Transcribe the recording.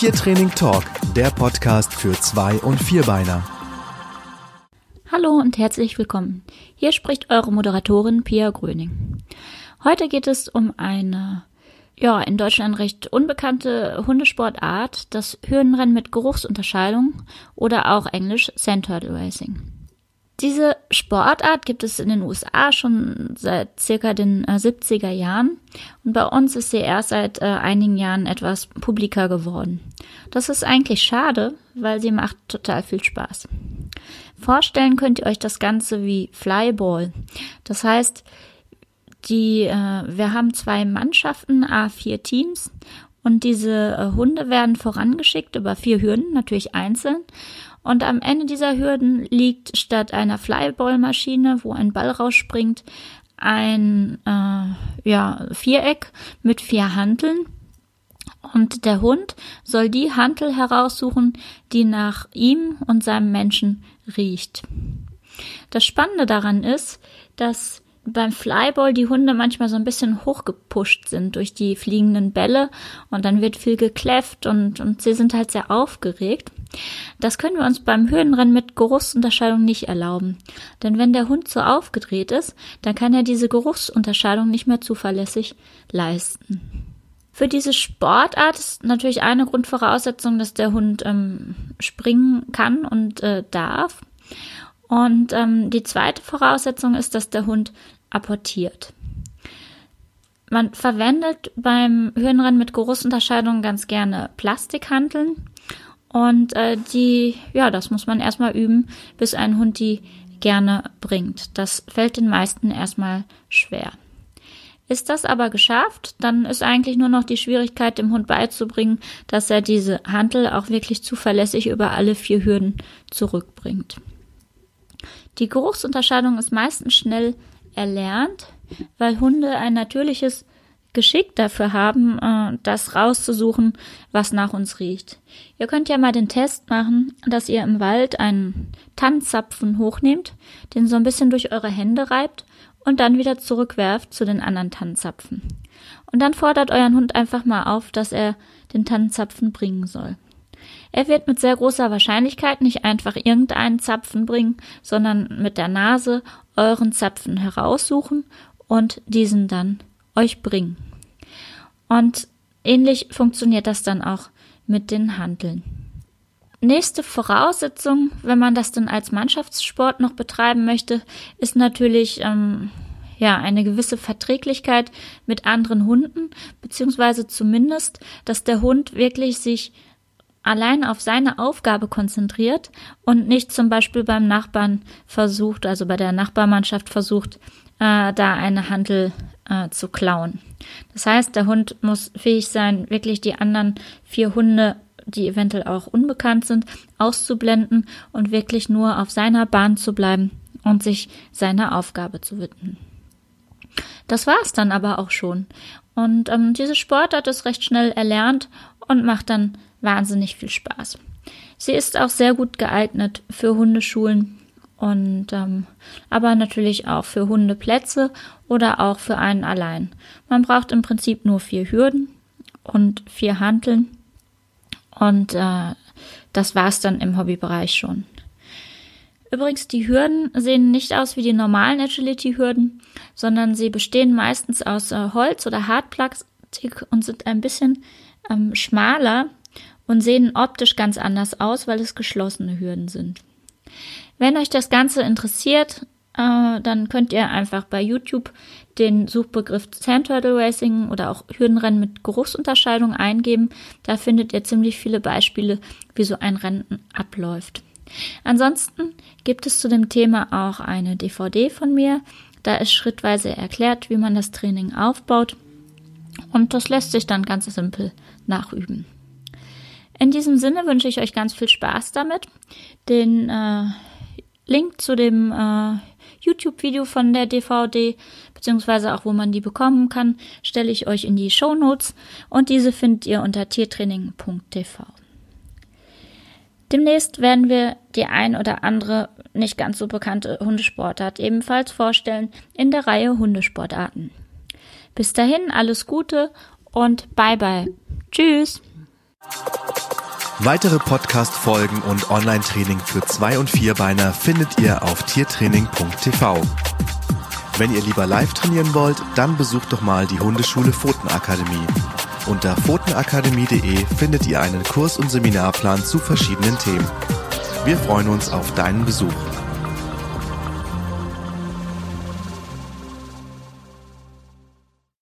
Tiertraining Talk, der Podcast für Zwei- und Vierbeiner. Hallo und herzlich willkommen. Hier spricht eure Moderatorin Pia Gröning. Heute geht es um eine ja, in Deutschland recht unbekannte Hundesportart, das Hürdenrennen mit Geruchsunterscheidung oder auch englisch Sand Turtle Racing. Diese Sportart gibt es in den USA schon seit circa den äh, 70er Jahren und bei uns ist sie erst seit äh, einigen Jahren etwas publiker geworden. Das ist eigentlich schade, weil sie macht total viel Spaß. Vorstellen könnt ihr euch das Ganze wie Flyball. Das heißt, die, äh, wir haben zwei Mannschaften, A4 Teams und diese äh, Hunde werden vorangeschickt über vier Hürden, natürlich einzeln. Und am Ende dieser Hürden liegt statt einer Flyballmaschine, wo ein Ball rausspringt, ein äh, ja, Viereck mit vier Hanteln. Und der Hund soll die Hantel heraussuchen, die nach ihm und seinem Menschen riecht. Das Spannende daran ist, dass beim Flyball die Hunde manchmal so ein bisschen hochgepusht sind durch die fliegenden Bälle und dann wird viel gekläfft und, und sie sind halt sehr aufgeregt. Das können wir uns beim Höhenrennen mit Geruchsunterscheidung nicht erlauben. Denn wenn der Hund so aufgedreht ist, dann kann er diese Geruchsunterscheidung nicht mehr zuverlässig leisten. Für diese Sportart ist natürlich eine Grundvoraussetzung, dass der Hund ähm, springen kann und äh, darf. Und ähm, die zweite Voraussetzung ist, dass der Hund apportiert. Man verwendet beim Höhenrennen mit Geruchsunterscheidung ganz gerne Plastikhanteln. Und äh, die, ja, das muss man erstmal üben, bis ein Hund die gerne bringt. Das fällt den meisten erstmal schwer. Ist das aber geschafft, dann ist eigentlich nur noch die Schwierigkeit, dem Hund beizubringen, dass er diese Hantel auch wirklich zuverlässig über alle vier Hürden zurückbringt. Die Geruchsunterscheidung ist meistens schnell erlernt, weil Hunde ein natürliches Geschick dafür haben, äh, das rauszusuchen, was nach uns riecht. Ihr könnt ja mal den Test machen, dass ihr im Wald einen Tannenzapfen hochnehmt, den so ein bisschen durch eure Hände reibt und dann wieder zurückwerft zu den anderen Tannenzapfen. Und dann fordert euren Hund einfach mal auf, dass er den Tannenzapfen bringen soll. Er wird mit sehr großer Wahrscheinlichkeit nicht einfach irgendeinen Zapfen bringen, sondern mit der Nase euren Zapfen heraussuchen und diesen dann euch bringen. Und ähnlich funktioniert das dann auch mit den Handeln. Nächste Voraussetzung, wenn man das dann als Mannschaftssport noch betreiben möchte, ist natürlich ähm, ja eine gewisse Verträglichkeit mit anderen Hunden, beziehungsweise zumindest, dass der Hund wirklich sich allein auf seine Aufgabe konzentriert und nicht zum Beispiel beim Nachbarn versucht, also bei der Nachbarmannschaft versucht, äh, da eine Handel äh, zu klauen. Das heißt, der Hund muss fähig sein, wirklich die anderen vier Hunde, die eventuell auch unbekannt sind, auszublenden und wirklich nur auf seiner Bahn zu bleiben und sich seiner Aufgabe zu widmen. Das war es dann aber auch schon. Und ähm, diese Sportart ist recht schnell erlernt und macht dann wahnsinnig viel Spaß. Sie ist auch sehr gut geeignet für Hundeschulen und ähm, aber natürlich auch für Hundeplätze oder auch für einen allein. Man braucht im Prinzip nur vier Hürden und vier Hanteln und äh, das war's dann im Hobbybereich schon. Übrigens, die Hürden sehen nicht aus wie die normalen Agility-Hürden, sondern sie bestehen meistens aus äh, Holz oder Hartplastik und sind ein bisschen ähm, schmaler und sehen optisch ganz anders aus, weil es geschlossene Hürden sind. Wenn euch das Ganze interessiert, äh, dann könnt ihr einfach bei YouTube den Suchbegriff Sand Turtle Racing oder auch Hürdenrennen mit Geruchsunterscheidung eingeben. Da findet ihr ziemlich viele Beispiele, wie so ein Rennen abläuft. Ansonsten gibt es zu dem Thema auch eine DVD von mir. Da ist schrittweise erklärt, wie man das Training aufbaut. Und das lässt sich dann ganz simpel nachüben. In diesem Sinne wünsche ich euch ganz viel Spaß damit. Den äh, Link zu dem äh, YouTube-Video von der DVD, beziehungsweise auch wo man die bekommen kann, stelle ich euch in die Show Notes und diese findet ihr unter tiertraining.tv. Demnächst werden wir die ein oder andere nicht ganz so bekannte Hundesportart ebenfalls vorstellen in der Reihe Hundesportarten. Bis dahin alles Gute und bye bye. Tschüss. Weitere Podcast-Folgen und Online-Training für Zwei- und Vierbeiner findet ihr auf tiertraining.tv. Wenn ihr lieber live trainieren wollt, dann besucht doch mal die Hundeschule Pfotenakademie. Unter pfotenakademie.de findet ihr einen Kurs- und Seminarplan zu verschiedenen Themen. Wir freuen uns auf deinen Besuch.